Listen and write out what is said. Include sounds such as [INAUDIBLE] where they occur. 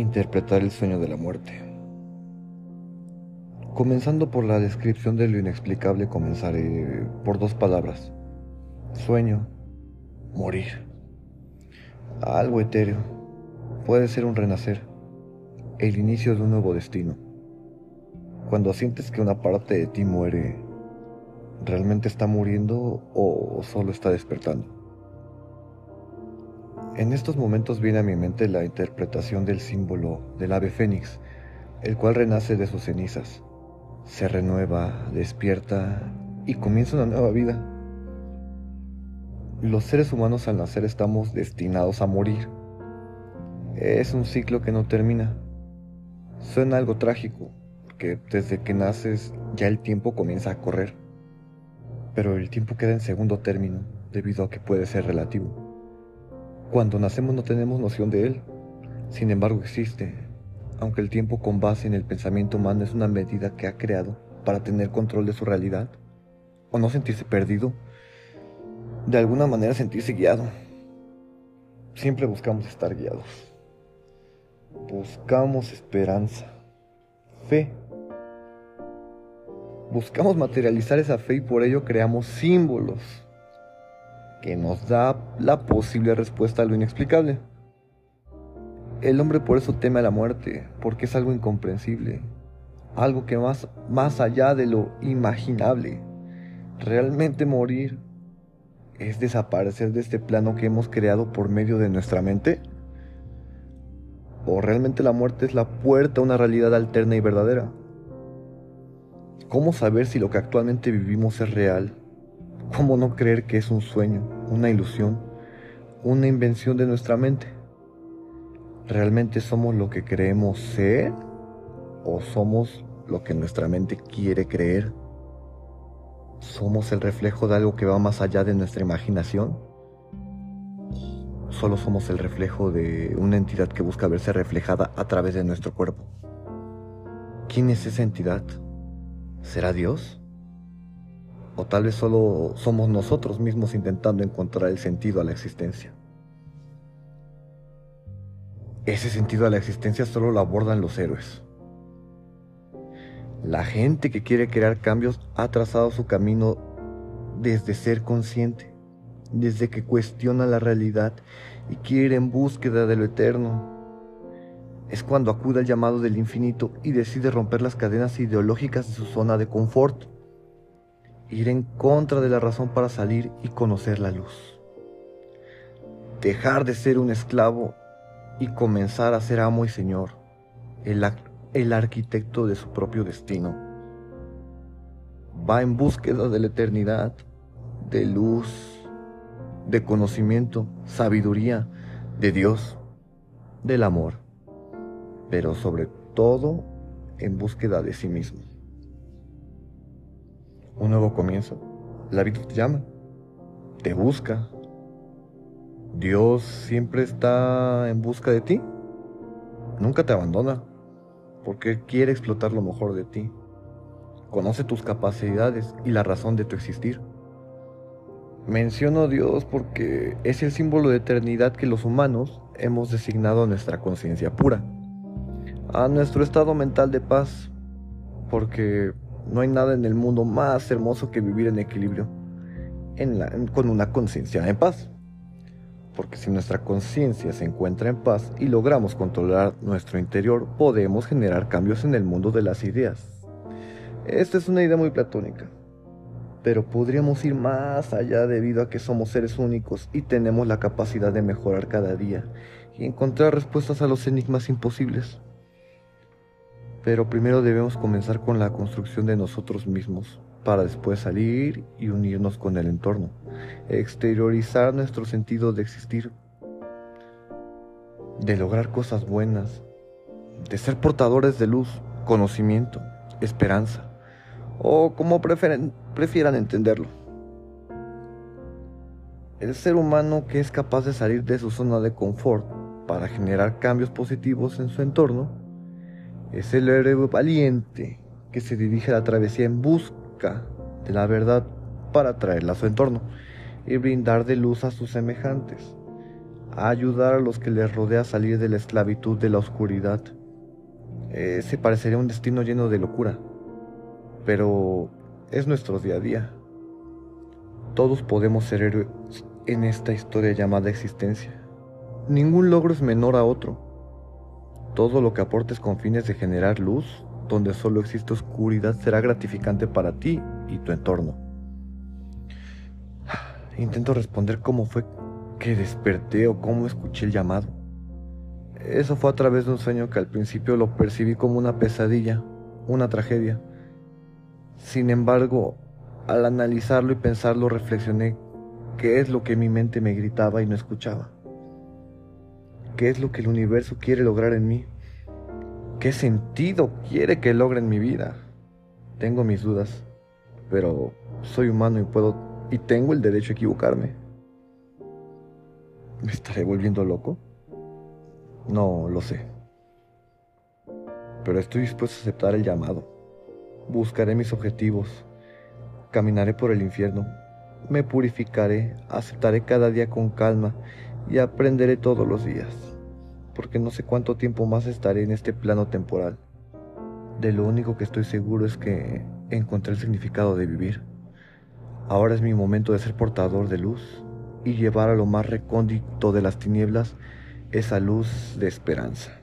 Interpretar el sueño de la muerte. Comenzando por la descripción de lo inexplicable, comenzaré por dos palabras. Sueño, morir. Algo etéreo. Puede ser un renacer, el inicio de un nuevo destino. Cuando sientes que una parte de ti muere, ¿realmente está muriendo o solo está despertando? En estos momentos viene a mi mente la interpretación del símbolo del ave fénix, el cual renace de sus cenizas, se renueva, despierta y comienza una nueva vida. Los seres humanos al nacer estamos destinados a morir. Es un ciclo que no termina. Suena algo trágico, porque desde que naces ya el tiempo comienza a correr. Pero el tiempo queda en segundo término, debido a que puede ser relativo. Cuando nacemos no tenemos noción de él. Sin embargo existe, aunque el tiempo con base en el pensamiento humano es una medida que ha creado para tener control de su realidad, o no sentirse perdido, de alguna manera sentirse guiado. Siempre buscamos estar guiados. Buscamos esperanza, fe. Buscamos materializar esa fe y por ello creamos símbolos que nos da la posible respuesta a lo inexplicable. El hombre por eso teme a la muerte, porque es algo incomprensible, algo que más, más allá de lo imaginable. Realmente morir es desaparecer de este plano que hemos creado por medio de nuestra mente. ¿O realmente la muerte es la puerta a una realidad alterna y verdadera? ¿Cómo saber si lo que actualmente vivimos es real ¿Cómo no creer que es un sueño, una ilusión, una invención de nuestra mente? ¿Realmente somos lo que creemos ser o somos lo que nuestra mente quiere creer? ¿Somos el reflejo de algo que va más allá de nuestra imaginación? ¿Solo somos el reflejo de una entidad que busca verse reflejada a través de nuestro cuerpo? ¿Quién es esa entidad? ¿Será Dios? O tal vez solo somos nosotros mismos intentando encontrar el sentido a la existencia. Ese sentido a la existencia solo lo abordan los héroes. La gente que quiere crear cambios ha trazado su camino desde ser consciente, desde que cuestiona la realidad y quiere en búsqueda de lo eterno. Es cuando acude al llamado del infinito y decide romper las cadenas ideológicas de su zona de confort ir en contra de la razón para salir y conocer la luz. Dejar de ser un esclavo y comenzar a ser amo y señor, el, arquitecto de su propio destino. Va en búsqueda de la eternidad, de luz, de conocimiento, sabiduría, de Dios, del amor, pero sobre todo en búsqueda de sí mismo un nuevo comienzo. La vida te llama, te busca. Dios siempre está en busca de ti. Nunca te abandona, porque quiere explotar lo mejor de ti. Conoce tus capacidades y la razón de tu existir. Menciono a Dios porque es el símbolo de eternidad que los humanos hemos designado a nuestra conciencia pura, a nuestro estado mental de paz, porque no hay nada en el mundo más hermoso que vivir en equilibrio, con una conciencia en paz. Porque si nuestra conciencia se encuentra en paz y logramos controlar nuestro interior, podemos generar cambios en el mundo de las ideas. Esta es una idea muy platónica, pero podríamos ir más allá debido a que somos seres únicos y tenemos la capacidad de mejorar cada día y encontrar respuestas a los enigmas imposibles. Pero primero debemos comenzar con la construcción de nosotros mismos, para después salir y unirnos con el entorno, exteriorizar nuestro sentido de existir, de lograr cosas buenas, de ser portadores de luz, conocimiento, esperanza, o como prefieran entenderlo. El ser humano que es capaz de salir de su zona de confort para generar cambios positivos en su entorno, es el héroe valiente que se dirige a la travesía en busca de la verdad para traerla a su entorno y brindar de luz a sus semejantes. a ayudar a los que les rodea a salir de la esclavitud de la oscuridad. Ese parecería un destino lleno de locura, pero es nuestro día a día. Todos podemos ser héroes en esta historia llamada existencia. Ningún logro es menor a otro. Todo lo que aportes con fines de generar luz, donde solo existe oscuridad, será gratificante para ti y tu entorno. [SIGHS] Intento responder cómo fue que desperté o cómo escuché el llamado. Eso fue a través de un sueño que al principio lo percibí como una pesadilla, una tragedia. Sin embargo, al analizarlo y pensarlo reflexioné qué es lo que mi mente me gritaba y no escuchaba. ¿Qué es lo que el universo quiere lograr en mí? ¿Qué sentido quiere que logre en mi vida? Tengo mis dudas, pero soy humano y puedo y tengo el derecho a equivocarme. ¿Me estaré volviendo loco? No lo sé. Pero estoy dispuesto a aceptar el llamado. Buscaré mis objetivos. Caminaré por el infierno. Me purificaré. Aceptaré cada día con calma y aprenderé todos los días. Porque no sé cuánto tiempo más estaré en este plano temporal. De lo único que estoy seguro es que encontré el significado de vivir. Ahora es mi momento de ser portador de luz y llevar a lo más recóndito de las tinieblas esa luz de esperanza.